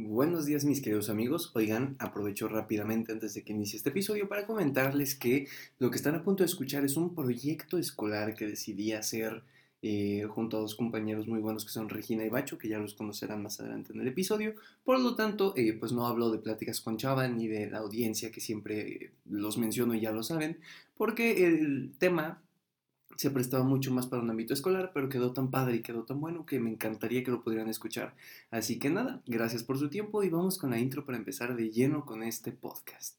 Buenos días mis queridos amigos. Oigan, aprovecho rápidamente antes de que inicie este episodio para comentarles que lo que están a punto de escuchar es un proyecto escolar que decidí hacer eh, junto a dos compañeros muy buenos que son Regina y Bacho, que ya los conocerán más adelante en el episodio. Por lo tanto, eh, pues no hablo de pláticas con Chava ni de la audiencia que siempre los menciono y ya lo saben, porque el tema se prestaba mucho más para un ámbito escolar, pero quedó tan padre y quedó tan bueno que me encantaría que lo pudieran escuchar. Así que nada, gracias por su tiempo y vamos con la intro para empezar de lleno con este podcast.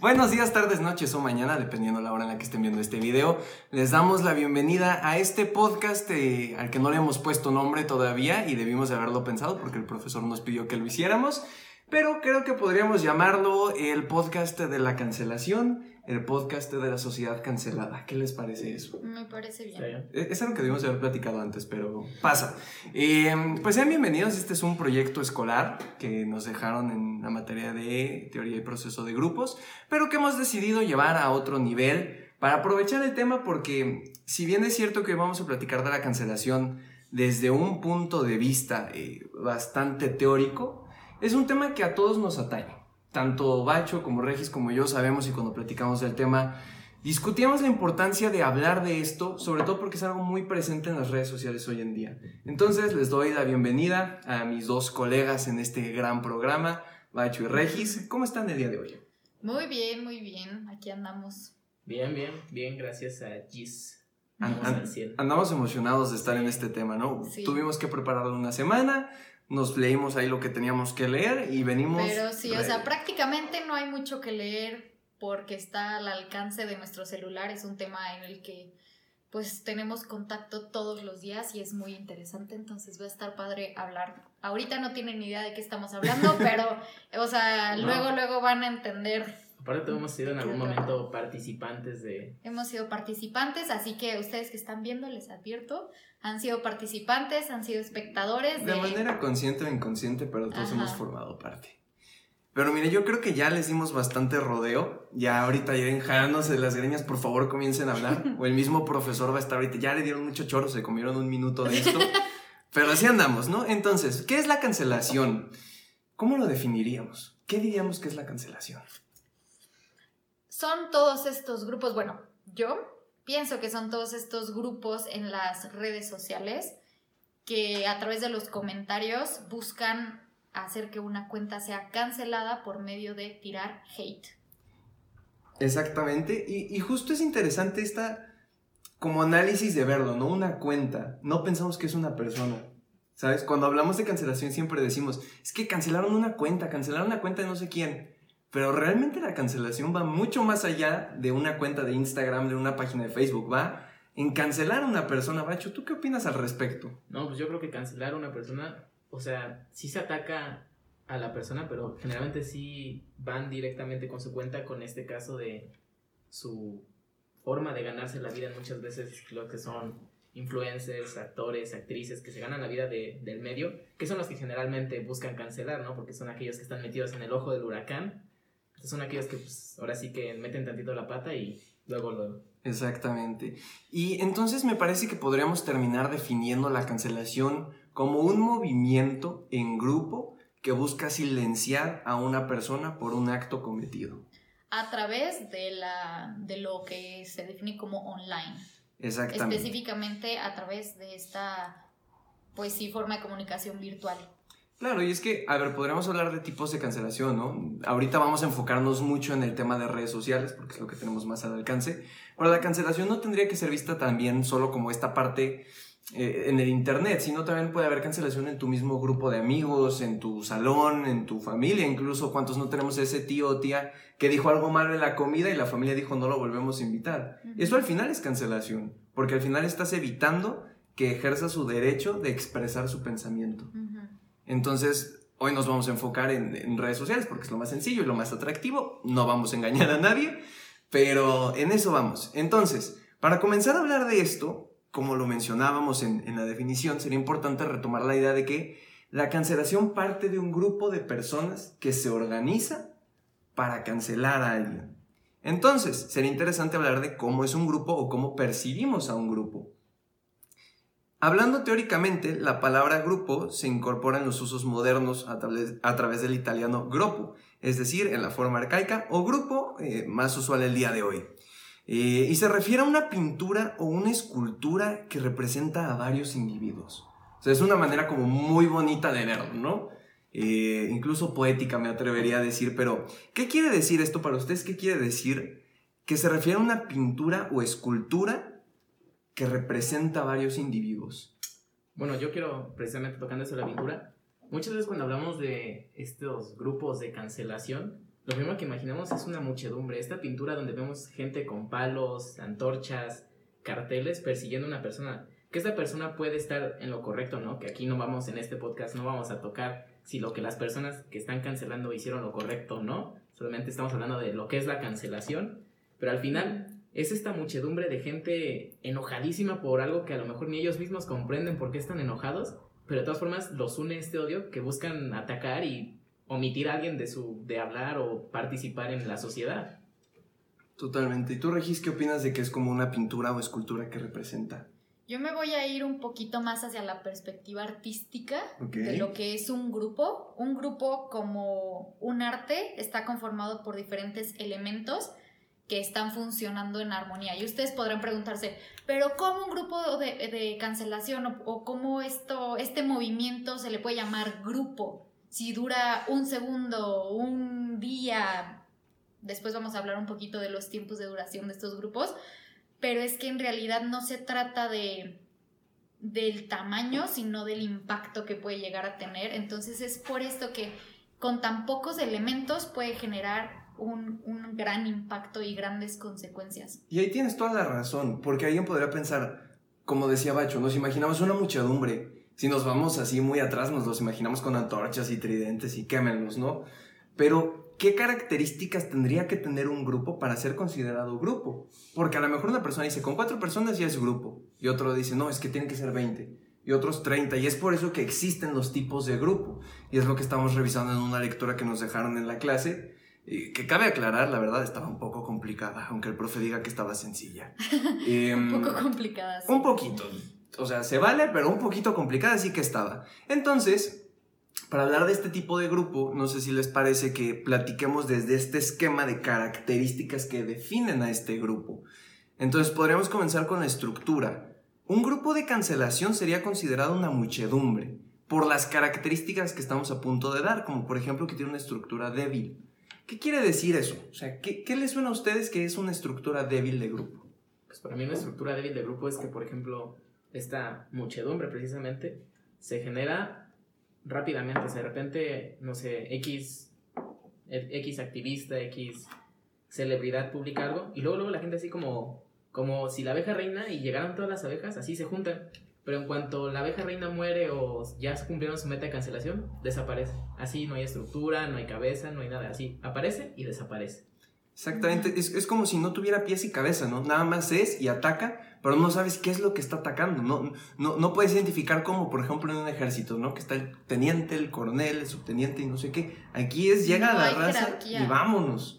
Buenos días, tardes, noches o mañana, dependiendo la hora en la que estén viendo este video. Les damos la bienvenida a este podcast eh, al que no le hemos puesto nombre todavía y debimos de haberlo pensado porque el profesor nos pidió que lo hiciéramos. Pero creo que podríamos llamarlo el podcast de la cancelación el podcast de la sociedad cancelada. ¿Qué les parece eso? Me parece bien. Es algo que debimos haber platicado antes, pero pasa. Em, pues sean bienvenidos. Este es un proyecto escolar que nos dejaron en la materia de teoría y proceso de grupos, pero que hemos decidido llevar a otro nivel para aprovechar el tema porque si bien es cierto que vamos a platicar de la cancelación desde un punto de vista eh, bastante teórico, es un tema que a todos nos atañe tanto Bacho como Regis como yo sabemos y cuando platicamos del tema, discutíamos la importancia de hablar de esto, sobre todo porque es algo muy presente en las redes sociales hoy en día. Entonces les doy la bienvenida a mis dos colegas en este gran programa, Bacho y Regis. ¿Cómo están el día de hoy? Muy bien, muy bien. Aquí andamos. Bien, bien, bien, gracias a Gis. andamos emocionados de estar en este tema, ¿no? Tuvimos que prepararlo una semana, nos leímos ahí lo que teníamos que leer y venimos... Pero sí, o sea, prácticamente no hay mucho que leer porque está al alcance de nuestro celular, es un tema en el que pues tenemos contacto todos los días y es muy interesante, entonces va a estar padre hablar. Ahorita no tienen ni idea de qué estamos hablando, pero, o sea, luego, luego van a entender. Aparte hemos sido en algún momento participantes de... Hemos sido participantes, así que ustedes que están viendo, les advierto, han sido participantes, han sido espectadores. De, manera consciente o inconsciente, pero todos hemos formado parte. Pero mire, yo creo que ya les dimos bastante rodeo. Ya ahorita ya de las greñas, por favor comiencen a hablar. o el mismo profesor va a estar ahorita. Ya le dieron mucho choro, se comieron un minuto de esto. Pero así andamos, ¿no? Entonces, ¿qué es la cancelación? ¿Cómo lo definiríamos? ¿Qué diríamos que es la cancelación? Son todos estos grupos, bueno, yo pienso que son todos estos grupos en las redes sociales que a través de los comentarios buscan hacer que una cuenta sea cancelada por medio de tirar hate. Exactamente, y, justo es interesante esta como análisis de verlo, ¿no? Una cuenta, no pensamos que es una persona, ¿sabes? Cuando hablamos de cancelación siempre decimos, es que cancelaron una cuenta, cancelaron una cuenta de no sé quién. Pero realmente la cancelación va mucho más allá de una cuenta de Instagram, de una página de Facebook, va en cancelar a una persona. Bacho, ¿tú qué opinas al respecto? No, pues yo creo que cancelar a una persona, o sea, sí se ataca a la persona, pero generalmente sí van directamente con su cuenta, con este caso de su forma de ganarse la vida. Muchas veces lo que son influencers, actores, actrices que se ganan la vida del medio, que son los que generalmente buscan cancelar, ¿no? Porque son aquellos que están metidos en el ojo del huracán son aquellos que pues, ahora sí que meten tantito la pata y luego lo... Exactamente. Y entonces me parece que podríamos terminar definiendo la cancelación como un movimiento en grupo que busca silenciar a una persona por un acto cometido. A través de, la, de lo que se define como online. Exactamente. Específicamente a través de esta, pues sí, forma de comunicación virtual. Claro, y es que, a ver, podríamos hablar de tipos de cancelación, ¿no? Ahorita vamos a enfocarnos mucho en el tema de redes sociales, porque es lo que tenemos más al alcance. Pero la cancelación no tendría que ser vista también solo como esta parte eh, en el Internet, sino también puede haber cancelación en tu mismo grupo de amigos, en tu salón, en tu familia, incluso cuántos no tenemos ese tío o tía que dijo algo malo en la comida y la familia dijo no lo volvemos a invitar. Eso al final es cancelación, porque al final estás evitando que ejerza su derecho de expresar su pensamiento. Entonces, Hoy nos vamos a enfocar en, redes sociales porque es lo más sencillo y lo más atractivo. No vamos a engañar a nadie, pero en eso vamos. Entonces, para comenzar a hablar de esto, como lo mencionábamos en, en la definición, sería importante retomar la idea de que la cancelación parte de un grupo de personas que se organiza para cancelar a alguien. Entonces, sería interesante hablar de cómo es un grupo o cómo percibimos a un grupo. Hablando teóricamente, la palabra grupo se incorpora en los usos modernos a través, a través del italiano gruppo, es decir, en la forma arcaica, o grupo, eh, más usual el día de hoy. Eh, y se refiere a una pintura o una escultura que representa a varios individuos. O sea, es una manera como muy bonita de verlo, ¿no? Eh, incluso poética me atrevería a decir, pero ¿qué quiere decir esto para ustedes? ¿Qué quiere decir? Que se refiere a una pintura o escultura que representa a varios individuos. Bueno, yo quiero, precisamente tocando eso la pintura, muchas veces cuando hablamos de estos grupos de cancelación, lo primero que imaginamos es una muchedumbre. Esta pintura donde vemos gente con palos, antorchas, carteles persiguiendo a una persona. Que esta persona puede estar en lo correcto, ¿no? Que aquí no vamos, en este podcast, no vamos a tocar si lo que las personas que están cancelando hicieron lo correcto o no. Solamente estamos hablando de lo que es la cancelación. Pero al final, es esta muchedumbre de gente enojadísima por algo que a lo mejor ni ellos mismos comprenden por qué están enojados, pero de todas formas los une este odio que buscan atacar y omitir a alguien de su de hablar o participar en la sociedad. Totalmente. ¿Y tú, Regis, qué opinas de que es como una pintura o escultura que representa? Yo me voy a ir un poquito más hacia la perspectiva artística Ok. de lo que es un grupo. Un grupo como un arte está conformado por diferentes elementos que están funcionando en armonía. Y ustedes podrán preguntarse, pero ¿cómo un grupo de, cancelación o, o cómo esto, este movimiento se le puede llamar grupo? Si dura un segundo, un día, después vamos a hablar un poquito de los tiempos de duración de estos grupos, pero es que en realidad no se trata de del tamaño, sino del impacto que puede llegar a tener. Entonces es por esto que con tan pocos elementos puede generar un, gran impacto y grandes consecuencias. Y ahí tienes toda la razón, porque alguien podría pensar, como decía Bacho, nos imaginamos una muchedumbre. Si nos vamos así muy atrás, nos los imaginamos con antorchas y tridentes y quémenlos, ¿no? Pero, ¿qué características tendría que tener un grupo para ser considerado grupo? Porque a lo mejor una persona dice, con cuatro personas ya es grupo. Y otro dice, no, es que tienen que ser 20. Y otros 30. Y es por eso que existen los tipos de grupo. Y es lo que estamos revisando en una lectura que nos dejaron en la clase. Que cabe aclarar, la verdad estaba un poco complicada, aunque el profe diga que estaba sencilla. Em, Un poco complicadas. un poquito. O sea, se vale, pero un poquito complicada sí que estaba. Entonces, para hablar de este tipo de grupo, no sé si les parece que platiquemos desde este esquema de características que definen a este grupo. Entonces, podríamos comenzar con la estructura. Un grupo de cancelación sería considerado una muchedumbre por las características que estamos a punto de dar, como por ejemplo que tiene una estructura débil. ¿Qué quiere decir eso? O sea, ¿qué, qué les suena a ustedes que es una estructura débil de grupo? Pues para mí una estructura débil de grupo es que, por ejemplo, esta muchedumbre precisamente se genera rápidamente. O sea, de repente, no sé, X, X activista, X celebridad publica algo y luego, luego la gente así como, como si la abeja reina y llegaran todas las abejas, así se juntan. Pero en cuanto la abeja reina muere o ya cumplieron su meta de cancelación, desaparece. Así no hay estructura, no hay cabeza, no hay nada. Así aparece y desaparece. Exactamente, es, es como si no tuviera pies y cabeza, ¿no? Nada más es y ataca, pero no sabes qué es lo que está atacando, no, no, no puedes identificar como, por ejemplo, en un ejército, ¿no? Que está el teniente, el coronel, el subteniente y no sé qué. Aquí es, llega No la raza jerarquía. y vámonos.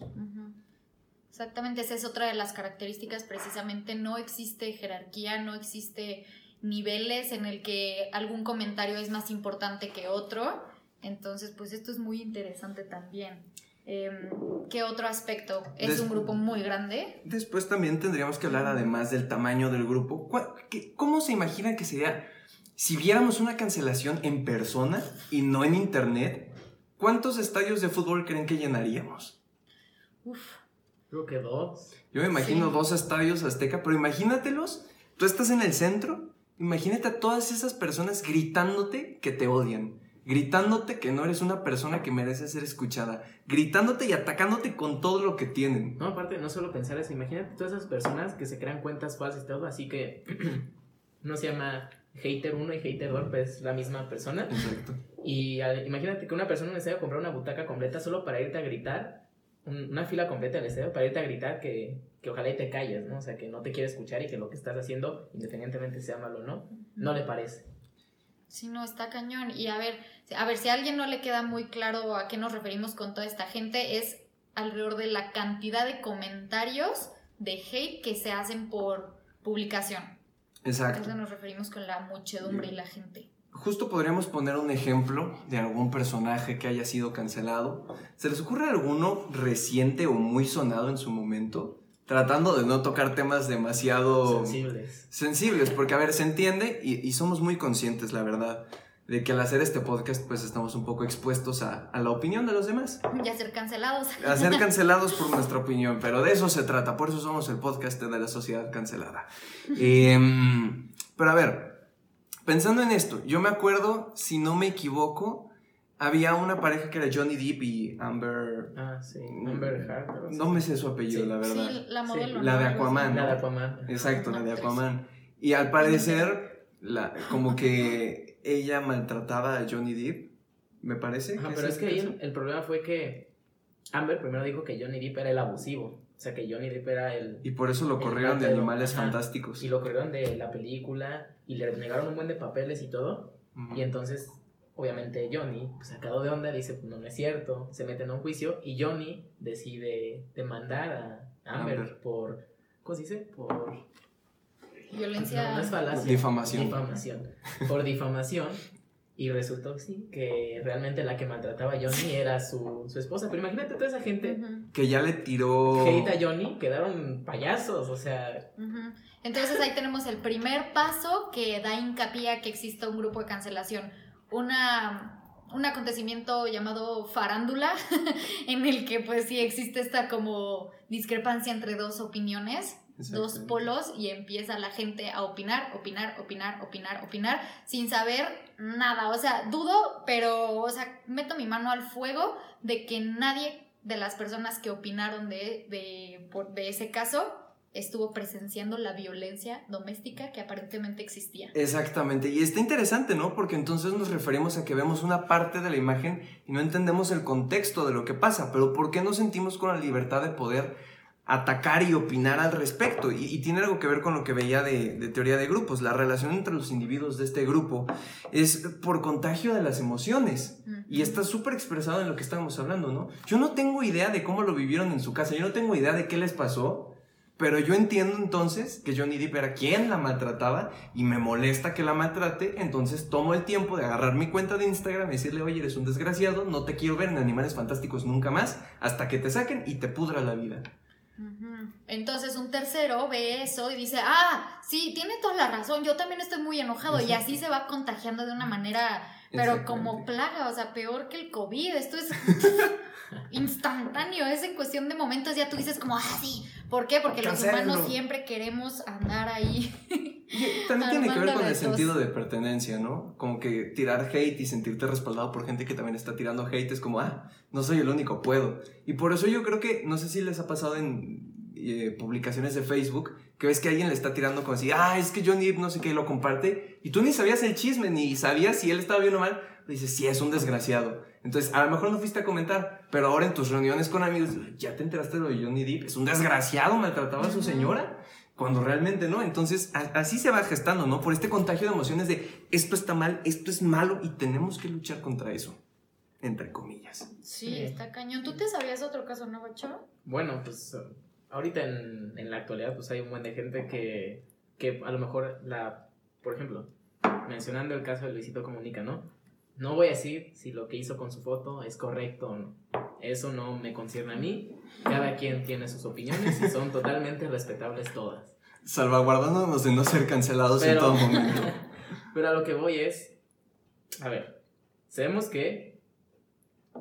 Exactamente, esa es otra de las características, precisamente no existe jerarquía, no existe niveles en el que algún comentario es más importante que otro, entonces pues esto es muy interesante también. Em, ¿Qué otro aspecto? Es Des- un grupo muy grande. Después también tendríamos que hablar, además del tamaño del grupo, ¿cuál- qué- ¿cómo se imagina que sería si viéramos una cancelación en persona y no en internet? ¿Cuántos estadios de fútbol creen que llenaríamos? Uf, Creo que dos. Yo me imagino Sí. dos estadios azteca, pero imagínatelos, tú estás en el centro, imagínate a todas esas personas gritándote que te odian, gritándote que no eres una persona que merece ser escuchada, gritándote y atacándote con todo lo que tienen. No, aparte, no solo pensar eso, imagínate todas esas personas que se crean cuentas falsas y todo, así que no se llama hater 1 y hater 2, pues es la misma persona. Exacto. Y al- imagínate que una persona estadio comprar una butaca completa solo para irte a gritar, un- una fila completa del estadio para irte a gritar que, que ojalá y te calles, ¿no? O sea, que no te quiere escuchar y que lo que estás haciendo, independientemente sea malo o no, no le parece. Sí, no, está cañón. Y a ver, a ver, si a alguien no le queda muy claro a qué nos referimos con toda esta gente, es alrededor de la cantidad de comentarios de hate que se hacen por publicación. A Exacto. eso nos referimos con la muchedumbre y la gente. Justo podríamos poner un ejemplo de algún personaje que haya sido cancelado. ¿Se les ocurre alguno reciente o muy sonado en su momento? Tratando de no tocar temas demasiado Sensibles. sensibles, porque a ver, se entiende y, y somos muy conscientes, la verdad, de que al hacer este podcast pues estamos un poco expuestos a, a la opinión de los demás. Ya ser cancelados. A ser cancelados por nuestra opinión, pero de eso se trata, por eso somos el podcast de la sociedad cancelada. Em, pero a ver, pensando en esto, yo me acuerdo, si no me equivoco, había una pareja que era Johnny Depp y Amber... Ah, sí. Amber Heard. algo así. No me sé su apellido, Sí. la verdad. Sí, la de. Aquaman, La de Aquaman. Exacto, la de. Aquaman. Y al parecer, la, como que ella maltrataba a Johnny Depp, me parece. Ajá, que pero es que ahí el problema fue que Amber primero dijo que Johnny Depp era el abusivo. O sea, que Johnny Depp era el... Y por eso lo corrieron de Animales ajá. Fantásticos. Y lo corrieron de la película y le negaron un buen de papeles y todo. Y entonces, obviamente, Johnny, pues, sacado de onda, dice, pues no, no es cierto. Se mete en un juicio y Johnny decide demandar a Amber, Amber. por... ¿Cómo se dice? Por... Violencia. No, no es falacia. Difamación. Difamación. Por difamación. Y resultó sí, que realmente la que maltrataba a Johnny era su, su esposa. Pero imagínate toda esa gente Que ya le tiró. hate a Johnny, quedaron payasos. O sea. Entonces ahí tenemos el primer paso que da hincapié a que exista un grupo de cancelación. Una, un acontecimiento llamado farándula, en el que pues sí existe esta como discrepancia entre dos opiniones, dos polos, y empieza la gente a opinar, opinar, opinar, opinar, opinar, sin saber nada. O sea, dudo, pero, o sea, meto mi mano al fuego de que nadie de las personas que opinaron de, de, de ese caso estuvo presenciando la violencia doméstica que aparentemente existía. Exactamente, y está interesante, ¿no? Porque entonces nos referimos a que vemos una parte de la imagen y no entendemos el contexto de lo que pasa, pero ¿por qué nos sentimos con la libertad de poder atacar y opinar al respecto? Y, y tiene algo que ver con lo que veía de, de teoría de grupos, la relación entre los individuos de este grupo es por contagio de las emociones. Y está súper expresado en lo que estábamos hablando, ¿no? Yo no tengo idea de cómo lo vivieron en su casa, yo no tengo idea de qué les pasó, pero yo entiendo entonces que Johnny Depp era quien la maltrataba y me molesta que la maltrate, entonces tomo el tiempo de agarrar mi cuenta de Instagram y decirle, oye, eres un desgraciado, no te quiero ver en Animales Fantásticos nunca más, hasta que te saquen y te pudra la vida. Entonces un tercero ve eso y dice, ah, sí, tiene toda la razón, yo también estoy muy enojado y así se va contagiando de una manera, pero como plaga, o sea, peor que el COVID, esto es instantáneo, es en cuestión de momentos, ya tú dices como, ah, sí, ¿por qué? Porque los humanos siempre queremos andar ahí. También tiene que ver con el sentido de pertenencia, ¿no? Como que tirar hate y sentirte respaldado por gente que también está tirando hate es como, ah, no soy el único, puedo. Y por eso yo creo que, no sé si les ha pasado en eh, publicaciones de Facebook, que ves que alguien le está tirando como así, ah, es que Johnny Depp no sé qué, y lo comparte, y tú ni sabías el chisme, ni sabías si él estaba bien o mal, dices, sí, es un desgraciado. Entonces, a lo mejor no fuiste a comentar, pero ahora en tus reuniones con amigos, ya te enteraste de lo de Johnny Depp, es un desgraciado, maltrataba a su señora cuando realmente no. Entonces, así se va gestando, ¿no? Por este contagio de emociones de esto está mal, esto es malo y tenemos que luchar contra eso. Entre comillas. Sí, Sí. está cañón. ¿Tú te sabías otro caso, no, Bacho? bueno, pues uh, ahorita en, en la actualidad pues hay un buen de gente que, que a lo mejor la, por ejemplo, mencionando el caso de Luisito Comunica, ¿no? No voy a decir si lo que hizo con su foto es correcto o no. Eso no me concierne a mí. Cada quien tiene sus opiniones y son totalmente respetables todas. Salvaguardándonos de no ser cancelados en Pero- todo momento. Pero a lo que voy es, a ver, sabemos que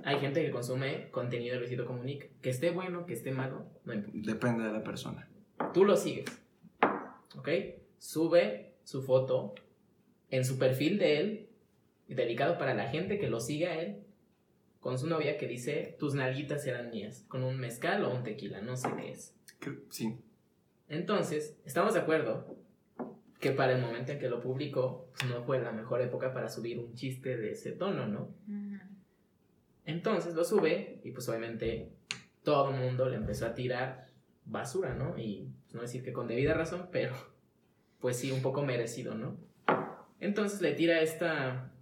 hay gente que consume contenido de Luisito Comunica, que esté bueno, que esté malo, no importa. Depende de la persona. Tú lo sigues, ¿ok? Sube su foto en su perfil de él, dedicado para la gente que lo sigue a él, con su novia que dice, tus nalguitas eran mías, con un mezcal o un tequila, no sé qué es. Sí. Entonces, estamos de acuerdo que para el momento en que lo publicó, pues no fue la mejor época para subir un chiste de ese tono, ¿no? Entonces lo sube y pues obviamente todo el mundo le empezó a tirar basura, ¿no? Y pues, no decir que con debida razón, pero pues sí, un poco merecido, ¿no? Entonces le tira esta...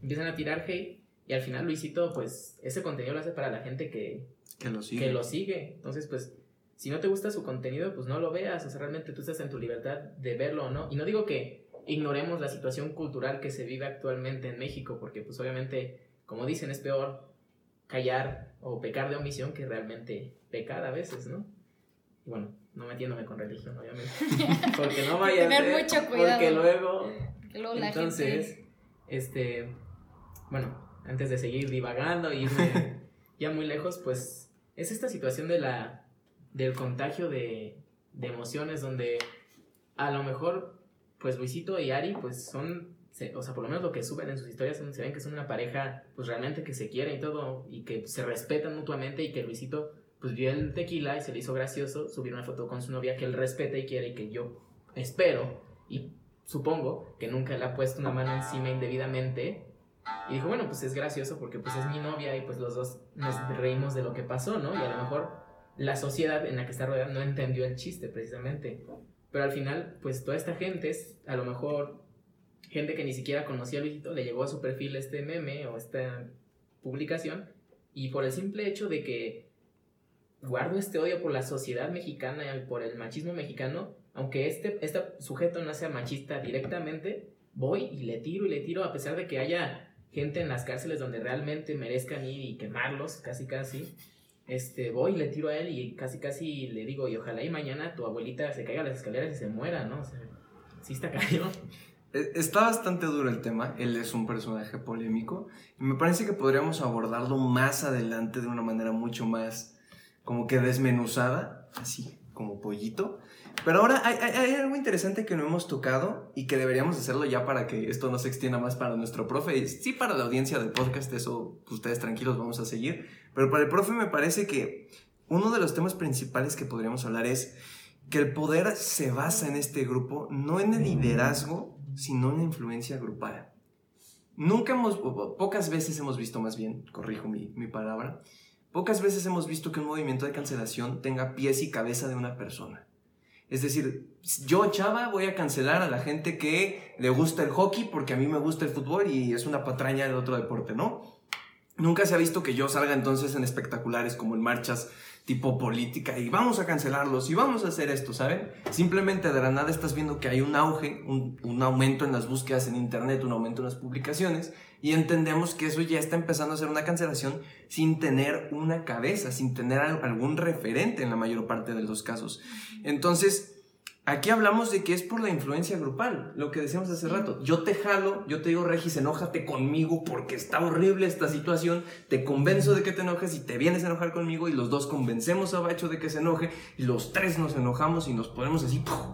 Empiezan a tirar hate y al final Luisito pues ese contenido lo hace para la gente que, Que lo sigue. que lo sigue. Entonces pues si no te gusta su contenido pues no lo veas, o sea, realmente tú estás en tu libertad de verlo o no. Y no digo que ignoremos la situación cultural que se vive actualmente en México, porque pues obviamente, como dicen, es peor callar o pecar de omisión que realmente pecar a veces, ¿no? Y bueno, no metiéndome con religión, obviamente. Porque no vaya Tener a ser, mucho cuidado. Porque luego, Que luego la entonces, gente... este, bueno, antes de seguir divagando y irme ya muy lejos, pues es esta situación de la, del contagio de, de emociones donde a lo mejor, pues Luisito y Ari, pues son, se- o sea, por lo menos lo que suben en sus historias, se ven que son una pareja, pues realmente que se quiere y todo, y que se respetan mutuamente y que Luisito, pues vio el tequila y se le hizo gracioso subir una foto con su novia que él respeta y quiere y que yo espero y supongo que nunca le ha puesto una mano encima indebidamente. Y dijo, bueno, pues es gracioso porque pues es mi novia y pues los dos nos reímos de lo que pasó, ¿no? Y a lo mejor la sociedad en la que está rodeada no entendió el chiste precisamente. Pero al final, pues toda esta gente es a lo mejor gente que ni siquiera conocía a Luisito, le llegó a su perfil este meme o esta publicación y por el simple hecho de que guardo este odio por la sociedad mexicana y por el machismo mexicano, aunque este, este sujeto no sea machista directamente, voy y le tiro y le tiro a pesar de que haya gente en las cárceles donde realmente merezcan ir y quemarlos, casi casi. Este, voy y le tiro a él y casi casi le digo, y ojalá y mañana tu abuelita se caiga a las escaleras y se muera, ¿no? O sea, sí está cañón. Eh, Está bastante duro el tema, él es un personaje polémico y me parece que podríamos abordarlo más adelante de una manera mucho más como que desmenuzada, así como pollito. Pero ahora hay, algo interesante que no hemos tocado y que deberíamos hacerlo ya para que esto no se extienda más para nuestro profe. Sí, para la audiencia del podcast, eso ustedes tranquilos vamos a seguir. Pero para el profe me parece que uno de los temas principales que podríamos hablar es que el poder se basa en este grupo, no en el liderazgo, sino en la influencia grupal. Nunca hemos, pocas veces hemos visto más bien, corrijo mi, mi palabra, pocas veces hemos visto que un movimiento de cancelación tenga pies y cabeza de una persona. Es decir, yo, Chava, voy a cancelar a la gente que le gusta el hockey porque a mí me gusta el fútbol y es una patraña del otro deporte, ¿no? Nunca se ha visto que yo salga entonces en espectaculares como en marchas tipo política y vamos a cancelarlos y vamos a hacer esto, ¿saben? Simplemente de la nada estás viendo que hay un auge, un, un aumento en las búsquedas en internet, un aumento en las publicaciones y entendemos que eso ya está empezando a ser una cancelación sin tener una cabeza, sin tener al- algún referente en la mayor parte de los casos. Entonces, Aquí hablamos de que es por la influencia grupal, lo que decíamos hace rato. Yo te jalo, yo te digo, Regis, enójate conmigo porque está horrible esta situación, te convenzo de que te enojes y te vienes a enojar conmigo y los dos convencemos a Bacho de que se enoje y los tres nos enojamos y nos ponemos así, ¡puf!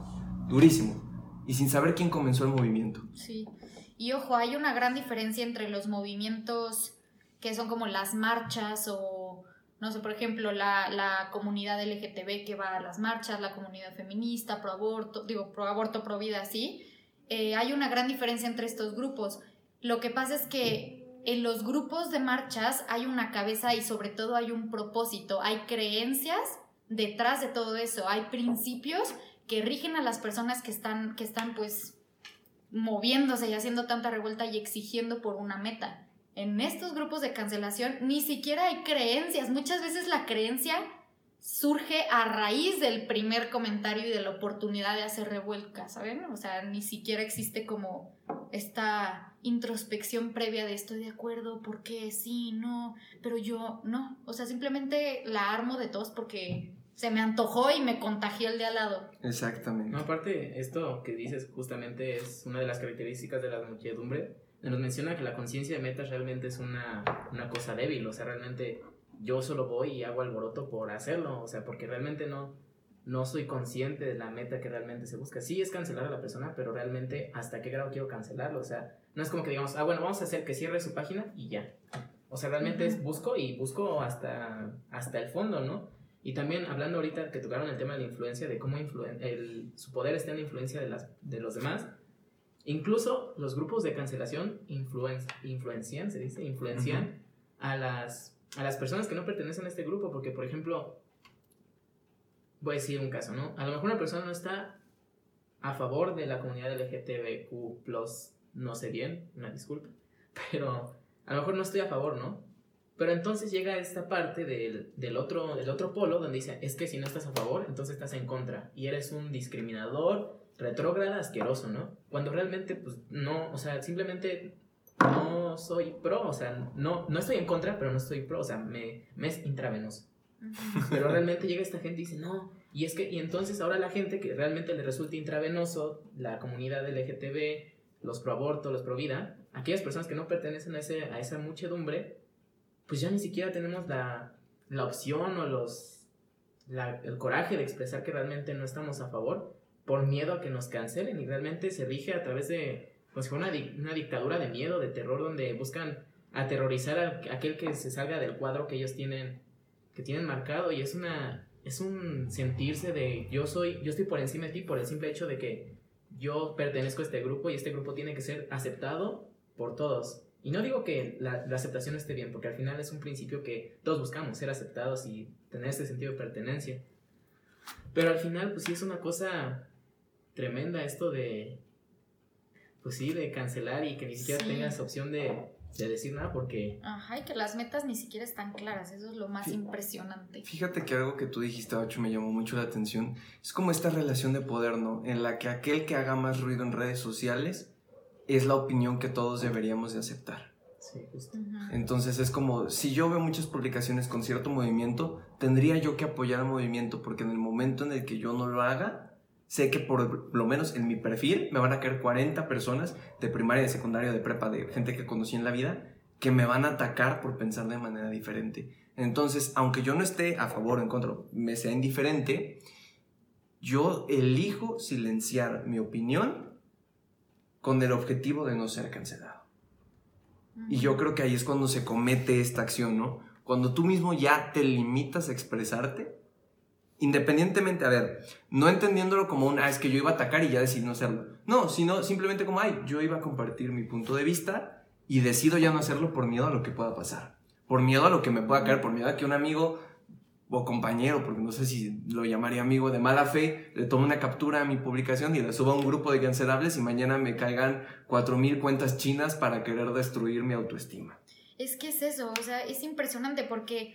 durísimo, y sin saber quién comenzó el movimiento. Sí. Y ojo, hay una gran diferencia entre los movimientos que son como las marchas o, no sé, por ejemplo, la, la comunidad LGTB que va a las marchas, la comunidad feminista, pro aborto, digo, pro aborto, pro vida, sí. Eh, hay una gran diferencia entre estos grupos. Lo que pasa es que en los grupos de marchas hay una cabeza y sobre todo hay un propósito, hay creencias detrás de todo eso, hay principios que rigen a las personas que están, que están pues moviéndose y haciendo tanta revuelta y exigiendo por una meta. En estos grupos de cancelación ni siquiera hay creencias. Muchas veces la creencia surge a raíz del primer comentario y de la oportunidad de hacer revuelca, ¿saben? O sea, ni siquiera existe como esta introspección previa de estoy de acuerdo, ¿por qué? Sí, no, pero yo no. O sea, simplemente la armo de todos porque se me antojó y me contagió el de al lado. Exactamente. No, aparte, esto que dices justamente es una de las características de la muchedumbre. Nos menciona que la conciencia de metas realmente es una, una cosa débil, o sea, realmente yo solo voy y hago alboroto por hacerlo, o sea, porque realmente no, no soy consciente de la meta que realmente se busca. Sí es cancelar a la persona, pero realmente hasta qué grado quiero cancelarlo, o sea, no es como que digamos, ah, bueno, vamos a hacer que cierre su página y ya. O sea, realmente es busco y busco hasta, hasta el fondo, ¿no? Y también hablando ahorita que tocaron el tema de la influencia, de cómo influen el, su poder está en la influencia de, las, de los demás, incluso los grupos de cancelación influen, influencian, se dice, influencian a, las, a las personas que no pertenecen a este grupo, porque por ejemplo, voy a decir un caso, ¿no? A lo mejor una persona no está a favor de la comunidad LGTBQ, no sé bien, una disculpa, pero a lo mejor no estoy a favor, ¿no? Pero entonces llega esta parte del, del, otro, del otro polo donde dice, es que si no estás a favor, entonces estás en contra y eres un discriminador, retrógrada, asqueroso, ¿no? Cuando realmente, pues, no, o sea, simplemente no soy pro, o sea, no, no estoy en contra, pero no estoy pro, o sea, me, me es intravenoso. Pero realmente llega esta gente y dice, no, y es que, y entonces ahora la gente que realmente le resulta intravenoso, la comunidad LGTB, los pro aborto, los pro vida, aquellas personas que no pertenecen a, ese, a esa muchedumbre, pues ya ni siquiera tenemos la, la opción o los, el coraje de expresar que realmente no estamos a favor por miedo a que nos cancelen y realmente se rige a través de pues una, una dictadura de miedo, de terror, donde buscan aterrorizar a aquel que se salga del cuadro que ellos tienen, que tienen marcado y es una es un sentirse de yo soy, yo estoy por encima de ti por el simple hecho de que yo pertenezco a este grupo y este grupo tiene que ser aceptado por todos. Y no digo que la, aceptación esté bien, porque al final es un principio que todos buscamos, ser aceptados y tener ese sentido de pertenencia. Pero al final, pues sí es una cosa tremenda esto de, pues sí, de cancelar y que ni siquiera tengas opción de, de decir nada porque... Ajá, y que las metas ni siquiera están claras, eso es lo más impresionante. Fíjate que algo que tú dijiste, Bacho, me llamó mucho la atención. Es como esta relación de poder, ¿no? En la que aquel que haga más ruido en redes sociales es la opinión que todos deberíamos de aceptar. Sí, justo. Entonces es como, si yo veo muchas publicaciones con cierto movimiento, tendría yo que apoyar al movimiento, porque en el momento en el que yo no lo haga, sé que por lo menos en mi perfil me van a caer 40 personas de primaria, de secundaria, de prepa, de gente que conocí en la vida, que me van a atacar por pensar de manera diferente. Entonces, aunque yo no esté a favor o en contra, me sea indiferente, yo elijo silenciar mi opinión con el objetivo de no ser cancelado. Y yo creo que ahí es cuando se comete esta acción, ¿no? Cuando tú mismo ya te limitas a expresarte independientemente, a ver, no entendiéndolo como un, ah, es que yo iba a atacar y ya decidí no hacerlo. No, sino simplemente como, ay, yo iba a compartir mi punto de vista y decido ya no hacerlo por miedo a lo que pueda pasar. Por miedo a lo que me pueda caer, por miedo a que un amigo o compañero, porque no sé si lo llamaría amigo de mala fe, le tome una captura a mi publicación y le suba a un grupo de cancelables y mañana me caigan 4.000 cuentas chinas para querer destruir mi autoestima. Es que es eso, o sea, es impresionante porque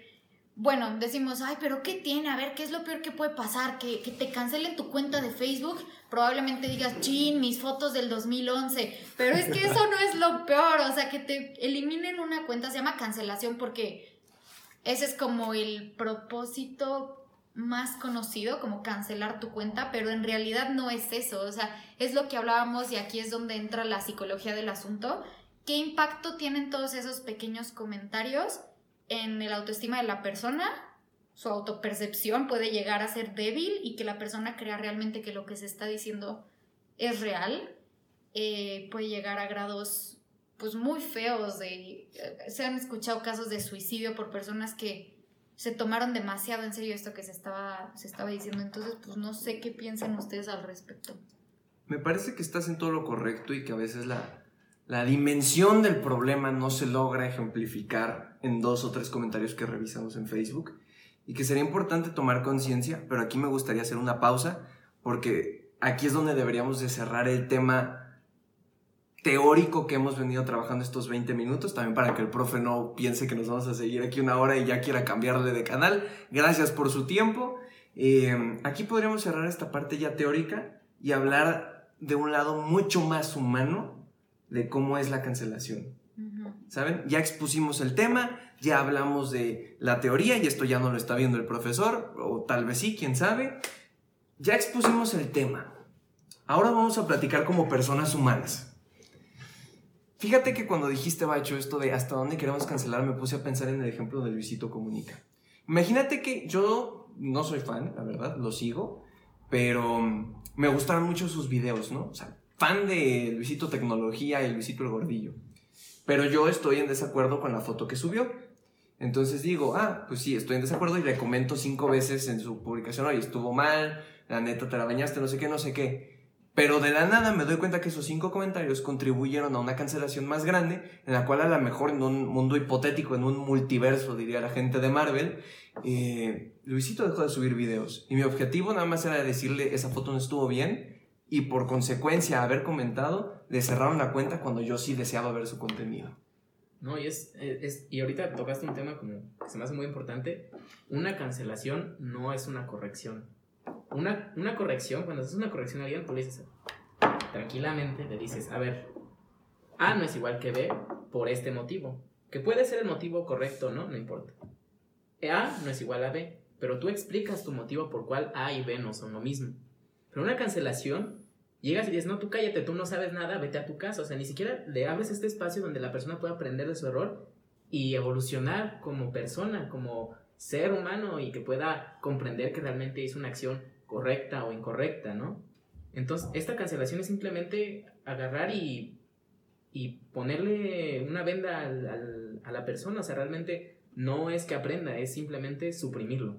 bueno, decimos, ay, pero ¿qué tiene? A ver, ¿qué es lo peor que puede pasar? Que, te cancelen tu cuenta de Facebook. Probablemente digas, chin, mis fotos del 2011. Pero es que eso no es lo peor. O sea, que te eliminen una cuenta se llama cancelación porque ese es como el propósito más conocido, como cancelar tu cuenta, pero en realidad no es eso. O sea, es lo que hablábamos y aquí es donde entra la psicología del asunto. ¿Qué impacto tienen todos esos pequeños comentarios? En el autoestima de la persona, su autopercepción puede llegar a ser débil y que la persona crea realmente que lo que se está diciendo es real, eh, puede llegar a grados pues muy feos eh, se han escuchado casos de suicidio por personas que se tomaron demasiado en serio esto que se estaba se estaba diciendo. Entonces pues no sé qué piensan ustedes al respecto. Me parece que estás en todo lo correcto y que a veces la la dimensión del problema no se logra ejemplificar en dos o tres comentarios que revisamos en Facebook y que sería importante tomar conciencia, pero aquí me gustaría hacer una pausa porque aquí es donde deberíamos de cerrar el tema teórico que hemos venido trabajando estos 20 minutos, también para que el profe no piense que nos vamos a seguir aquí una hora y ya quiera cambiarle de canal. Gracias por su tiempo. Eh, aquí podríamos cerrar esta parte ya teórica y hablar de un lado mucho más humano de cómo es la cancelación. ¿Saben? Ya expusimos el tema, ya hablamos de la teoría y esto ya no lo está viendo el profesor, o tal vez sí, quién sabe. Ya expusimos el tema. Ahora vamos a platicar como personas humanas. Fíjate que cuando dijiste, Bacho, esto de hasta dónde queremos cancelar, me puse a pensar en el ejemplo de Luisito Comunica. Imagínate que yo no soy fan, la verdad, lo sigo, pero me gustaron mucho sus videos, ¿no? O sea, fan de Luisito Tecnología y Luisito el Gordillo. Pero yo estoy en desacuerdo con la foto que subió. Entonces digo, ah, pues sí, estoy en desacuerdo y le comento cinco veces en su publicación, oye, estuvo mal, la neta te la bañaste, no sé qué, no sé qué. Pero de la nada me doy cuenta que esos cinco comentarios contribuyeron a una cancelación más grande, en la cual a lo mejor en un mundo hipotético, en un multiverso, diría la gente de Marvel, eh, Luisito dejó de subir videos. Y mi objetivo nada más era decirle, esa foto no estuvo bien, y por consecuencia haber comentado, le cerraron la cuenta cuando yo sí deseaba ver su contenido. No, y es, es, y ahorita tocaste un tema como que se me hace muy importante. Una cancelación no es una corrección. Una, una corrección, cuando haces una corrección a alguien, tú le tranquilamente, le dices, a ver, A no es igual que B por este motivo. Que puede ser el motivo correcto, ¿no? No importa. A no es igual a B, pero tú explicas tu motivo por cual A y B no son lo mismo. Pero una cancelación, llegas y dices, no, tú cállate, tú no sabes nada, vete a tu casa. O sea, ni siquiera le abres este espacio donde la persona pueda aprender de su error y evolucionar como persona, como ser humano y que pueda comprender que realmente hizo una acción correcta o incorrecta, ¿no? Entonces, esta cancelación es simplemente agarrar y, y ponerle una venda al, a la persona, o sea, realmente no es que aprenda, es simplemente suprimirlo.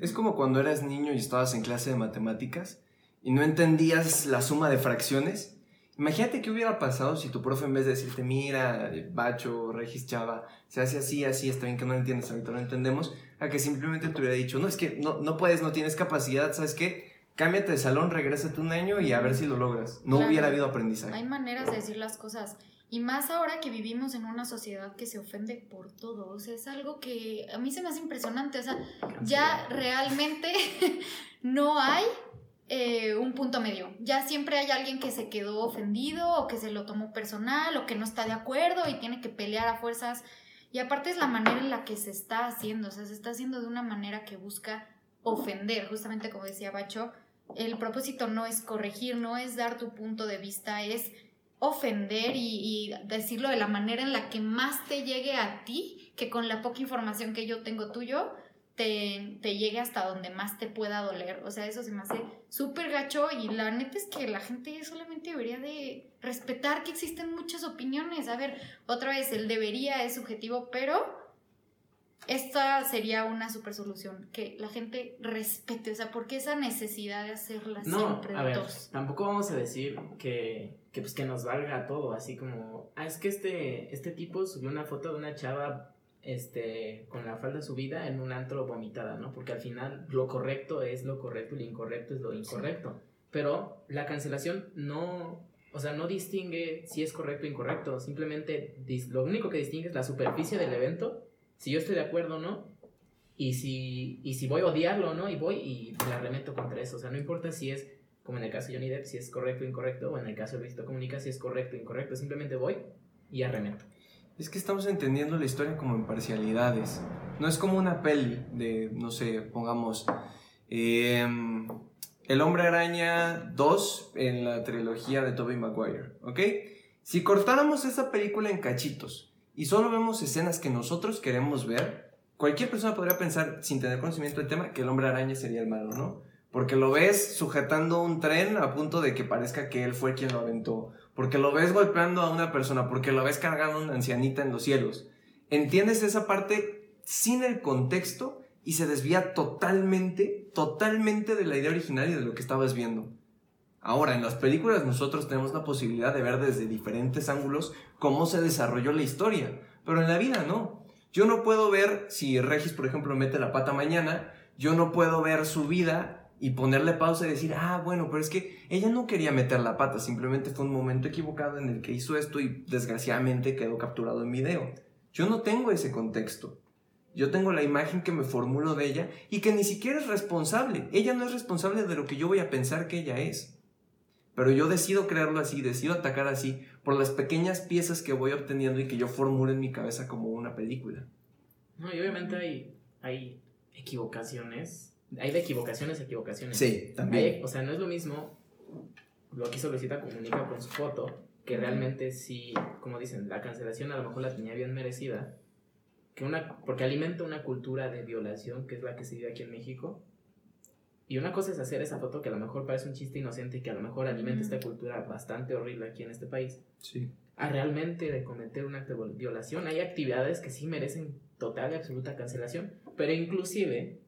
Es como cuando eras niño y estabas en clase de matemáticas y no entendías la suma de fracciones. Imagínate qué hubiera pasado si tu profe en vez de decirte, mira, Bacho, Regis Chava, se hace así, así, está bien que no lo entiendes, ahorita no entendemos, a que simplemente te hubiera dicho, no, es que no, no puedes, no tienes capacidad, ¿sabes qué? Cámbiate de salón, regrésate un año y a ver si lo logras. No hubiera habido aprendizaje. Hay maneras de decir las cosas. Y más ahora que vivimos en una sociedad que se ofende por todo. O sea, es algo que a mí se me hace impresionante. O sea, ya realmente no hay eh, un punto medio. Ya siempre hay alguien que se quedó ofendido o que se lo tomó personal o que no está de acuerdo y tiene que pelear a fuerzas. Y aparte es la manera en la que se está haciendo. O sea, se está haciendo de una manera que busca ofender. Justamente como decía Bacho, el propósito no es corregir, no es dar tu punto de vista, es ofender y, decirlo de la manera en la que más te llegue a ti, que con la poca información que yo tengo tuyo, te, te llegue hasta donde más te pueda doler. O sea, eso se me hace súper gacho y la neta es que la gente solamente debería de respetar que existen muchas opiniones. A ver, otra vez, el debería es subjetivo, pero esta sería una super solución, que la gente respete, o sea, porque esa necesidad de hacerla no, siempre a ver, tampoco vamos a decir que, que, pues, que nos valga todo, así como, ah, es que este, este tipo subió una foto de una chava este, con la falda subida en un antro vomitada, ¿no? Porque al final lo correcto es lo correcto y lo incorrecto es lo incorrecto. Pero la cancelación no, o sea, no distingue si es correcto o incorrecto, simplemente lo único que distingue es la superficie del evento si yo estoy de acuerdo o no, y si, y si voy a odiarlo o no, y voy y me arremeto contra eso. O sea, no importa si es, como en el caso de Johnny Depp, si es correcto o incorrecto, o en el caso de Luisito Comunica, si es correcto o incorrecto, simplemente voy y arremeto. Es que estamos entendiendo la historia como en parcialidades. No es como una peli de, no sé, pongamos, em, El Hombre Araña 2 en la trilogía de Tobey Maguire, ¿ok? Si cortáramos esa película en cachitos, y solo vemos escenas que nosotros queremos ver, cualquier persona podría pensar, sin tener conocimiento del tema, que el hombre araña sería el malo, ¿no? Porque lo ves sujetando un tren a punto de que parezca que él fue quien lo aventó. Porque lo ves golpeando a una persona. Porque lo ves cargando a una ancianita en los cielos. Entiendes esa parte sin el contexto y se desvía totalmente, totalmente de la idea original y de lo que estabas viendo. Ahora, en las películas nosotros tenemos la posibilidad de ver desde diferentes ángulos cómo se desarrolló la historia, pero en la vida no. Yo no puedo ver si Regis, por ejemplo, mete la pata mañana, yo no puedo ver su vida y ponerle pausa y decir, ah, bueno, pero es que ella no quería meter la pata, simplemente fue un momento equivocado en el que hizo esto y desgraciadamente quedó capturado en video. Yo no tengo ese contexto. Yo tengo la imagen que me formulo de ella y que ni siquiera es responsable. Ella no es responsable de lo que yo voy a pensar que ella es. Pero yo decido crearlo así, decido atacar así, por las pequeñas piezas que voy obteniendo y que yo formulo en mi cabeza como una película. No, y obviamente hay, hay equivocaciones. Hay de equivocaciones a equivocaciones. Sí, también. o sea, no es lo mismo lo que Solicita comunica con su foto, que realmente sí, como dicen, la cancelación a lo mejor la tenía bien merecida, que una, porque alimenta una cultura de violación, que es la que se vive aquí en México, y una cosa es hacer esa foto que a lo mejor parece un chiste inocente y que a lo mejor alimenta esta cultura bastante horrible aquí en este país. Sí. A realmente de cometer un acto de violación. Hay actividades que sí merecen total y absoluta cancelación. Pero inclusive,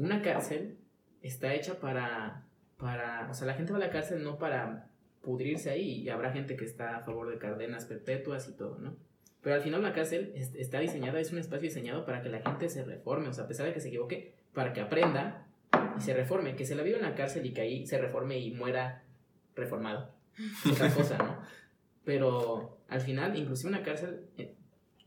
una cárcel está hecha para, para, o sea, la gente va a la cárcel no para pudrirse ahí, y habrá gente que está a favor de cadenas perpetuas y todo, ¿no? Pero al final la cárcel está diseñada, es un espacio diseñado para que la gente se reforme, o sea, a pesar de que se equivoque, para que aprenda y se reforme, que se la viva en la cárcel y que ahí se reforme y muera reformado. Otra cosa, ¿no? Pero al final, inclusive una cárcel, eh,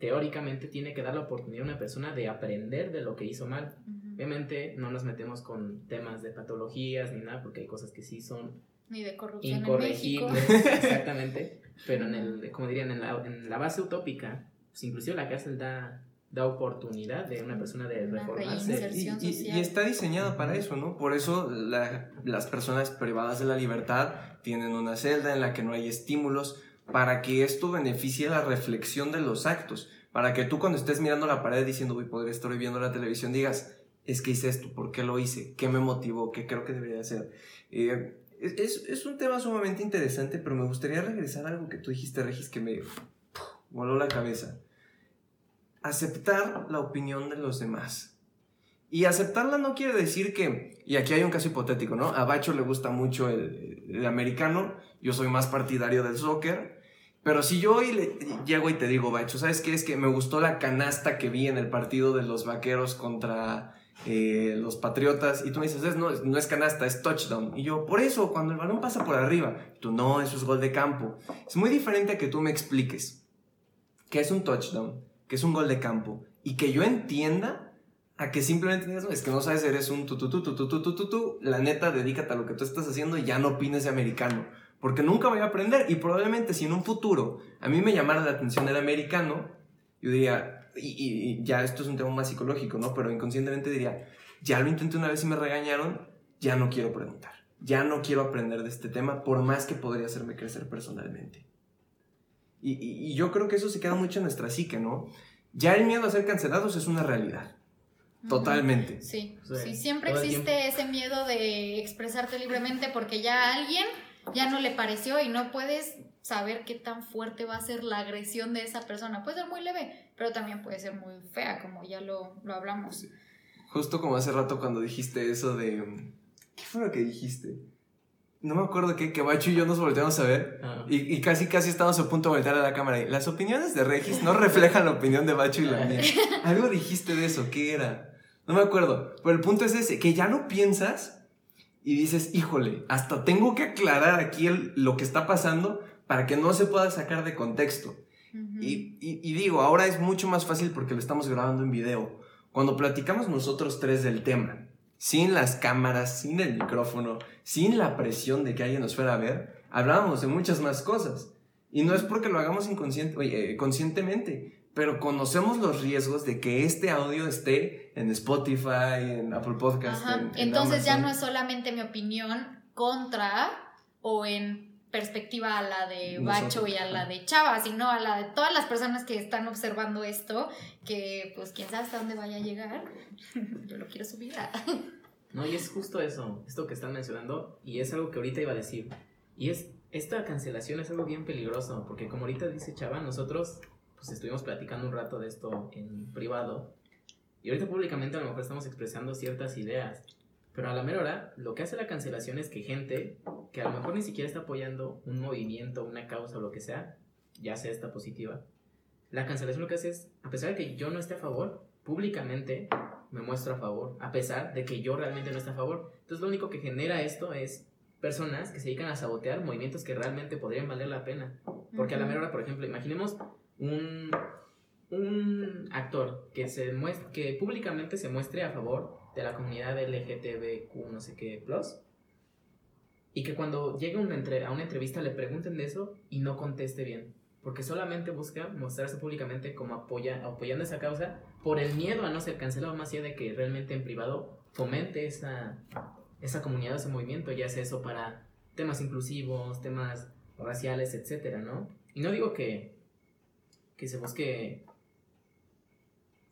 teóricamente, tiene que dar la oportunidad a una persona de aprender de lo que hizo mal. Obviamente no nos metemos con temas de patologías ni nada, porque hay cosas que sí son ni de corrupción incorregibles, exactamente. Pero en el, como dirían, en la, en la base utópica, pues inclusive la cárcel da da oportunidad de una persona de reformarse. Y, y, está diseñado para eso, ¿no? Por eso las personas privadas de la libertad tienen una celda en la que no hay estímulos, para que esto beneficie la reflexión de los actos, para que tú cuando estés mirando la pared diciendo, uy, podría estar viendo la televisión, digas, es que hice esto, ¿por qué lo hice? ¿Qué me motivó? ¿Qué creo que debería hacer? Eh, es, es, un tema sumamente interesante, pero me gustaría regresar a algo que tú dijiste, Regis, que me voló la cabeza aceptar la opinión de los demás. Y aceptarla no quiere decir que, y aquí hay un caso hipotético, ¿no? A Bacho le gusta mucho el, americano, yo soy más partidario del soccer, pero si yo hoy le, llego y te digo, Bacho, ¿sabes qué? Es que me gustó la canasta que vi en el partido de los vaqueros contra eh, los patriotas, y tú me dices, no, no es canasta, es touchdown. Y yo, por eso, cuando el balón pasa por arriba, tú no, eso es gol de campo. Es muy diferente a que tú me expliques qué es un touchdown que es un gol de campo, y que yo entienda a que simplemente es que no sabes, eres un tu, tu, tu, tu, tu, tu, tu, tu, la neta, dedícate a lo que tú estás haciendo y ya no opines de americano, porque nunca voy a aprender, y probablemente si en un futuro a mí me llamara la atención el americano, yo diría, y, y ya esto es un tema más psicológico, ¿no? Pero inconscientemente diría, ya lo intenté una vez y me regañaron, ya no quiero preguntar, ya no quiero aprender de este tema, por más que podría hacerme crecer personalmente. Y, yo creo que eso se queda mucho en nuestra psique, ¿no? Ya el miedo a ser cancelados es una realidad. Totalmente. Sí, sí, siempre existe ese miedo de expresarte libremente porque ya a alguien ya no le pareció y no puedes saber qué tan fuerte va a ser la agresión de esa persona. Puede ser muy leve, pero también puede ser muy fea, como ya lo, lo hablamos. Justo como hace rato cuando dijiste eso de... ¿Qué fue lo que dijiste? no me acuerdo qué, que Bacho y yo nos volteamos a ver ah. y, casi casi estábamos a punto de voltear a la cámara y las opiniones de Regis no reflejan la opinión de Bacho y la mía. Algo dijiste de eso, ¿qué era? No me acuerdo, pero el punto es ese, que ya no piensas y dices, híjole, hasta tengo que aclarar aquí lo que está pasando para que no se pueda sacar de contexto. y, y digo, ahora es mucho más fácil porque lo estamos grabando en video. Cuando platicamos nosotros tres del tema, sin las cámaras, sin el micrófono, sin la presión de que alguien nos fuera a ver, hablábamos de muchas más cosas. Y no es porque lo hagamos inconsciente, eh, conscientemente, pero conocemos los riesgos de que este audio esté en Spotify, en Apple Podcast. Entonces ya no es solamente mi opinión contra o en perspectiva a la de Bacho y a la de Chava, sino a la de todas las personas que están observando esto, que pues quién sabe hasta dónde vaya a llegar. Yo lo quiero subir. No, y es justo eso, esto que están mencionando, y es algo que ahorita iba a decir. Y es, esta cancelación es algo bien peligroso, porque como ahorita dice Chava, nosotros pues estuvimos platicando un rato de esto en privado, y ahorita públicamente a lo mejor estamos expresando ciertas ideas, pero a la mera hora, lo que hace la cancelación es que gente que a lo mejor ni siquiera está apoyando un movimiento, una causa o lo que sea, ya sea esta positiva, la cancelación lo que hace es, a pesar de que yo no esté a favor, públicamente me muestro a favor, a pesar de que yo realmente no esté a favor. Entonces lo único que genera esto es personas que se dedican a sabotear movimientos que realmente podrían valer la pena. Porque a la mera hora, por ejemplo, imaginemos un, un actor que, se muestre, que públicamente se muestre a favor de la comunidad LGTBQ no sé qué plus y que cuando llegue una a una entrevista le pregunten de eso y no conteste bien porque solamente busca mostrarse públicamente como apoya, apoyando esa causa por el miedo a no ser cancelado más allá de que realmente en privado fomente esa, esa comunidad, ese movimiento, ya sea eso para temas inclusivos, temas raciales, etcétera, ¿no? Y no digo que, que se busque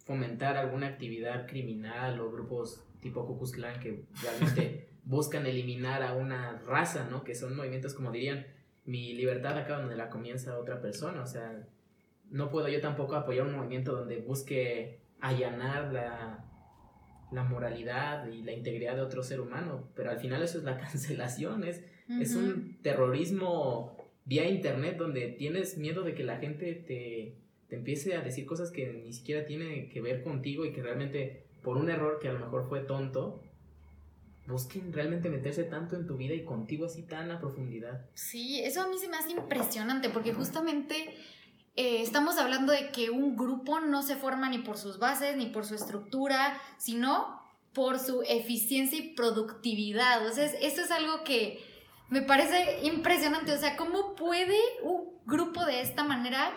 fomentar alguna actividad criminal o grupos tipo Ku Klux Klan que realmente buscan eliminar a una raza, ¿no? Que son movimientos como dirían, mi libertad acaba donde la comienza otra persona, o sea, no puedo yo tampoco apoyar un movimiento donde busque allanar la, la moralidad y la integridad de otro ser humano, pero al final eso es la cancelación, es, es un terrorismo vía internet donde tienes miedo de que la gente te, te empiece a decir cosas que ni siquiera tiene que ver contigo y que realmente por un error que a lo mejor fue tonto, busquen realmente meterse tanto en tu vida y contigo así tan a profundidad. Sí, eso a mí se me hace impresionante porque justamente eh, estamos hablando de que un grupo no se forma ni por sus bases ni por su estructura, sino por su eficiencia y productividad. O sea, eso es algo que me parece impresionante. O sea, ¿cómo puede un grupo de esta manera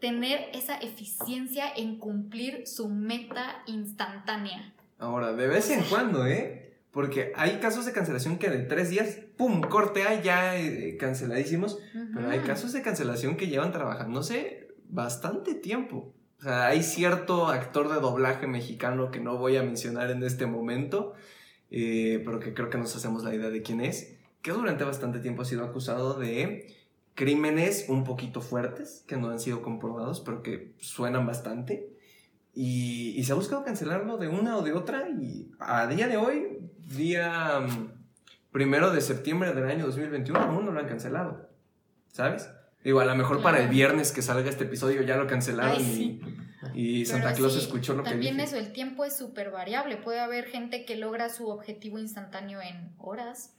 tener esa eficiencia en cumplir su meta instantánea? Ahora, de vez en cuando, ¿eh? Porque hay casos de cancelación que en tres días, ¡pum! Corte hay ya eh, canceladísimos. Pero hay casos de cancelación que llevan trabajándose bastante tiempo. O sea, hay cierto actor de doblaje mexicano que no voy a mencionar en este momento, eh, pero que creo que nos hacemos la idea de quién es, que durante bastante tiempo ha sido acusado de crímenes un poquito fuertes, que no han sido comprobados, pero que suenan bastante. Y, y, se ha buscado cancelarlo de una o de otra y a día de hoy día mm, primero de septiembre del año 2021 aún no lo han cancelado, ¿sabes? Digo, a lo mejor para el viernes que salga este episodio ya lo cancelaron y, Santa Claus escuchó lo que También eso, el tiempo es súper variable. Puede haber gente que logra su objetivo instantáneo en horas,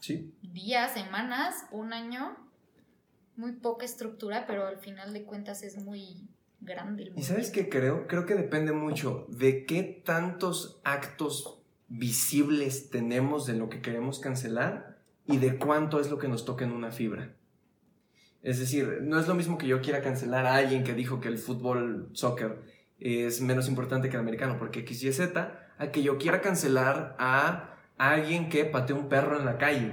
sí. días, semanas, un año. Muy poca estructura, pero al final de cuentas es muy grande. ¿Y sabes qué creo? Creo que depende mucho de qué tantos actos visibles tenemos de lo que queremos cancelar y de cuánto es lo que nos toca en una fibra. Es decir, no es lo mismo que yo quiera cancelar a alguien que dijo que el fútbol, soccer, es menos importante que el americano, porque X, Y, Z, a que yo quiera cancelar a alguien que patea un perro en la calle,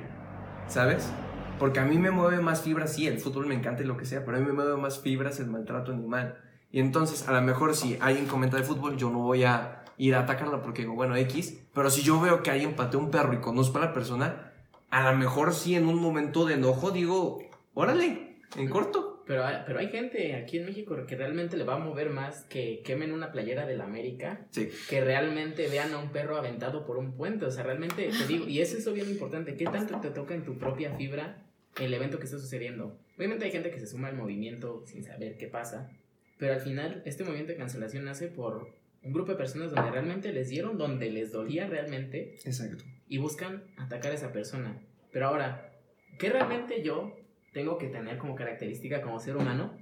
¿sabes? Porque a mí me mueve más fibras, sí, el fútbol me encanta y lo que sea, pero a mí me mueve más fibras el maltrato animal. Y entonces, a lo mejor si alguien comenta de fútbol, yo no voy a ir a atacarla porque digo, bueno, X, pero si yo veo que alguien pateó un perro y conozco a la persona, a lo mejor sí en un momento de enojo digo, órale, en corto. Pero hay, pero hay gente aquí en México que realmente le va a mover más que quemen una playera de la América, que realmente vean a un perro aventado por un puente. O sea, realmente te digo, y eso es bien importante, ¿qué tanto te toca en tu propia fibra el evento que está sucediendo? Obviamente hay gente que se suma al movimiento sin saber qué pasa, pero al final este movimiento de cancelación nace por un grupo de personas donde realmente les dieron, donde les dolía realmente. Exacto. Y buscan atacar a esa persona. Pero ahora, ¿qué realmente yo tengo que tener como característica como ser humano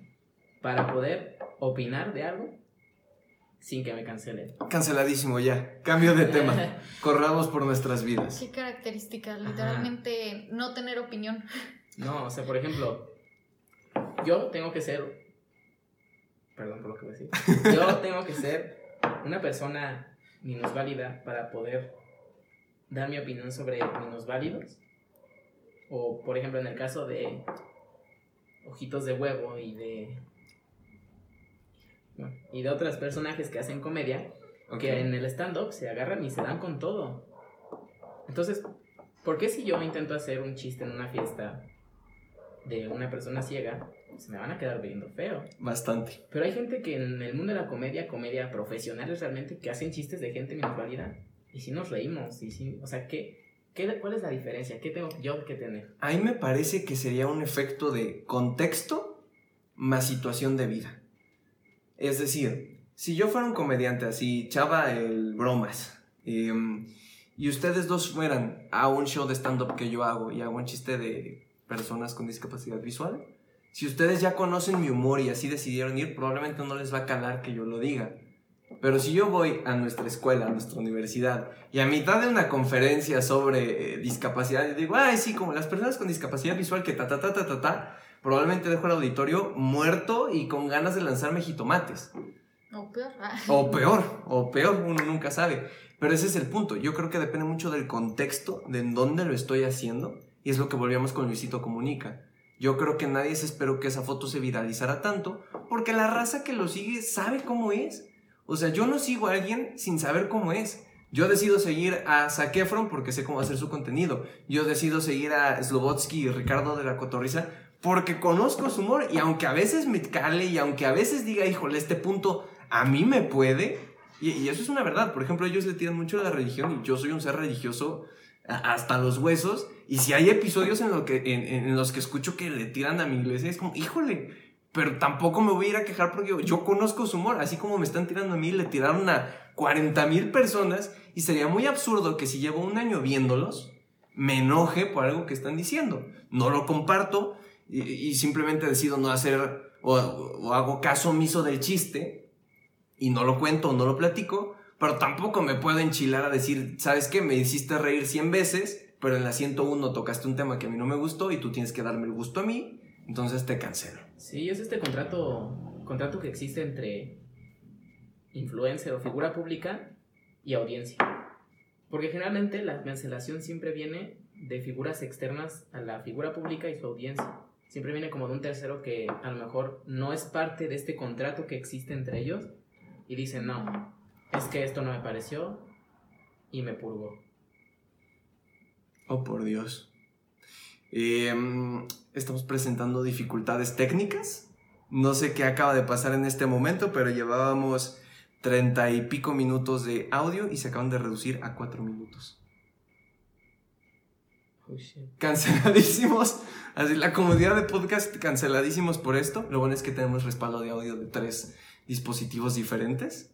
para poder opinar de algo sin que me cancelen? Canceladísimo ya. Cambio de tema. Corramos por nuestras vidas. ¿Qué característica? Literalmente no tener opinión. No, o sea, por ejemplo, yo tengo que ser... Perdón por lo que voy a decir. Yo tengo que ser una persona minusválida para poder dar mi opinión sobre minusválidos. O, por ejemplo, en el caso de Ojitos de Huevo y de. y de otros personajes que hacen comedia, que en el stand-up se agarran y se dan con todo. Entonces, ¿por qué si yo intento hacer un chiste en una fiesta de una persona ciega, se me van a quedar viendo feo. Bastante. Pero hay gente que en el mundo de la comedia, comedia profesionales realmente, que hacen chistes de gente minusválida. Y si nos reímos, y si, o sea, ¿qué, qué, ¿cuál es la diferencia? ¿Qué tengo yo que tener? A mí me parece que sería un efecto de contexto más situación de vida. Es decir, si yo fuera un comediante así, chava el bromas, em, y ustedes dos fueran a un show de stand-up que yo hago y hago un chiste de personas con discapacidad visual, si ustedes ya conocen mi humor y así decidieron ir, probablemente no les va a calar que yo lo diga. Pero si yo voy a nuestra escuela, a nuestra universidad, y a mitad de una conferencia sobre eh, discapacidad, y digo, ay, sí, como las personas con discapacidad visual que ta, ta, ta, ta, ta, ta, probablemente dejo el auditorio muerto y con ganas de lanzarme jitomates. O peor. Ah. O peor, o peor, uno nunca sabe. Pero ese es el punto. Yo creo que depende mucho del contexto, de en dónde lo estoy haciendo, y es lo que volvíamos con Luisito Comunica. Yo creo que nadie se esperó que esa foto se viralizara tanto, porque la raza que lo sigue sabe cómo es. O sea, yo no sigo a alguien sin saber cómo es. Yo decido seguir a Zac porque sé cómo hacer su contenido. Yo decido seguir a Slobotsky y Ricardo de la Cotorriza porque conozco su humor y aunque a veces me cale y aunque a veces diga, híjole, este punto a mí me puede, y, eso es una verdad. Por ejemplo, ellos le tiran mucho a la religión y yo soy un ser religioso hasta los huesos. Y si hay episodios en, en, los que escucho que le tiran a mi iglesia, es como, híjole, pero tampoco me voy a ir a quejar porque yo, conozco su humor. Así como me están tirando a mí, le tiraron a 40 mil personas. Y sería muy absurdo que si llevo un año viéndolos, me enoje por algo que están diciendo. No lo comparto y, simplemente decido no hacer o, o hago caso omiso del chiste y no lo cuento o no lo platico, pero tampoco me puedo enchilar a decir, ¿sabes qué? Me hiciste reír 100 veces, pero en la 101 tocaste un tema que a mí no me gustó y tú tienes que darme el gusto a mí, entonces te cancelo. Sí, es este contrato, contrato que existe entre influencer o figura pública y audiencia. Porque generalmente la cancelación siempre viene de figuras externas a la figura pública y su audiencia. Siempre viene como de un tercero que a lo mejor no es parte de este contrato que existe entre ellos, y dicen, no, es que esto no me pareció y me purgó. Oh, por Dios. Em, estamos presentando dificultades técnicas. No sé qué acaba de pasar en este momento, pero llevábamos treinta y pico minutos de audio y se acaban de reducir a cuatro minutos. Oh, canceladísimos. Así la comodidad de podcast canceladísimos por esto. Lo bueno es que tenemos respaldo de audio de tres dispositivos diferentes.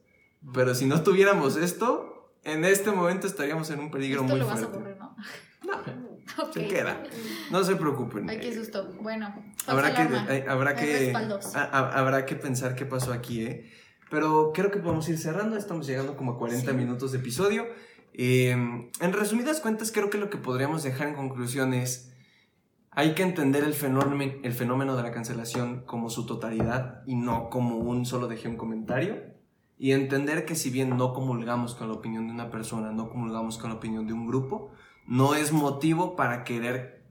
Pero si no tuviéramos esto, en este momento estaríamos en un peligro muy lo fuerte. Vas a correr, ¿no? No, se queda. No se preocupen. Ay, qué susto. Bueno, habrá que, eh, habrá, que, habrá que pensar qué pasó aquí, ¿eh? Pero creo que podemos ir cerrando. Estamos llegando como a 40 minutos de episodio. Em, en resumidas cuentas, creo que lo que podríamos dejar en conclusión es hay que entender el fenómeno, el fenómeno de la cancelación como su totalidad y no como un solo dejé un comentario. Y entender que si bien no comulgamos con la opinión de una persona, no comulgamos con la opinión de un grupo, no es motivo para querer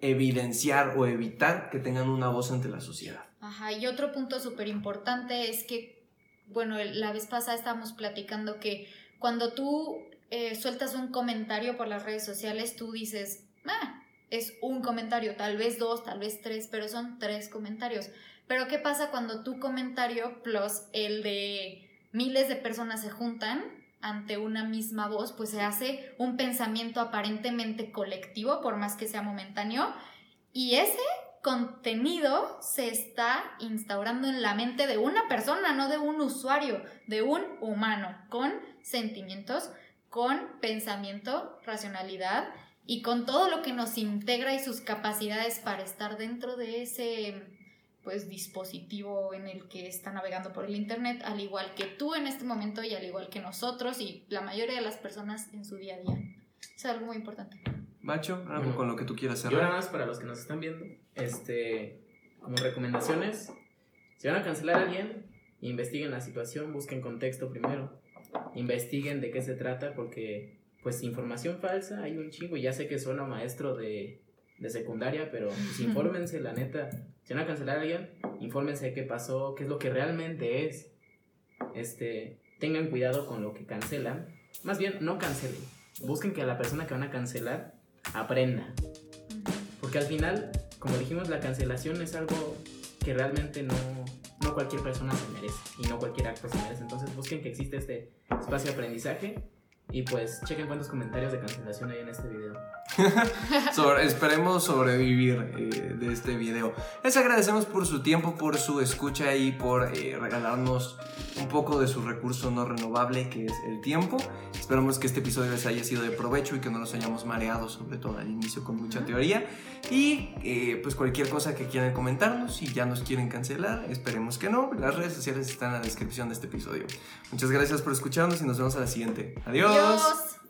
evidenciar o evitar que tengan una voz ante la sociedad. Ajá, y otro punto súper importante es que, bueno, la vez pasada estábamos platicando que cuando tú eh, sueltas un comentario por las redes sociales, tú dices, ah, es un comentario, tal vez dos, tal vez tres, pero son tres comentarios. Pero ¿qué pasa cuando tu comentario plus el de miles de personas se juntan ante una misma voz? Pues se hace un pensamiento aparentemente colectivo, por más que sea momentáneo, y ese contenido se está instaurando en la mente de una persona, no de un usuario, de un humano, con sentimientos, con pensamiento, racionalidad y con todo lo que nos integra y sus capacidades para estar dentro de ese pues dispositivo en el que está navegando por el internet, al igual que tú en este momento y al igual que nosotros y la mayoría de las personas en su día a día. Es algo muy importante. Macho, algo con lo que tú quieras hacer. Yo nada más para los que nos están viendo, este, como recomendaciones, si van a cancelar a alguien, investiguen la situación, busquen contexto primero, investiguen de qué se trata, porque pues información falsa, hay un chingo, ya sé que suena maestro de, de secundaria, pero pues infórmense, la neta, si van a cancelar a alguien, infórmense qué pasó, qué es lo que realmente es, este, tengan cuidado con lo que cancelan, más bien, no cancelen, busquen que a la persona que van a cancelar aprenda, porque al final, como dijimos, la cancelación es algo que realmente no, no cualquier persona se merece y no cualquier acto se merece, entonces busquen que existe este espacio de aprendizaje y pues chequen cuántos comentarios de cancelación hay en este video. esperemos sobrevivir eh, de este video. Les agradecemos por su tiempo, por su escucha y por eh, regalarnos un poco de su recurso no renovable que es el tiempo. Esperamos que este episodio les haya sido de provecho y que no nos hayamos mareado, sobre todo al inicio con mucha teoría. Y eh, pues cualquier cosa que quieran comentarnos, si ya nos quieren cancelar, esperemos que no. Las redes sociales están en la descripción de este episodio. Muchas gracias por escucharnos y nos vemos a la siguiente. Adiós.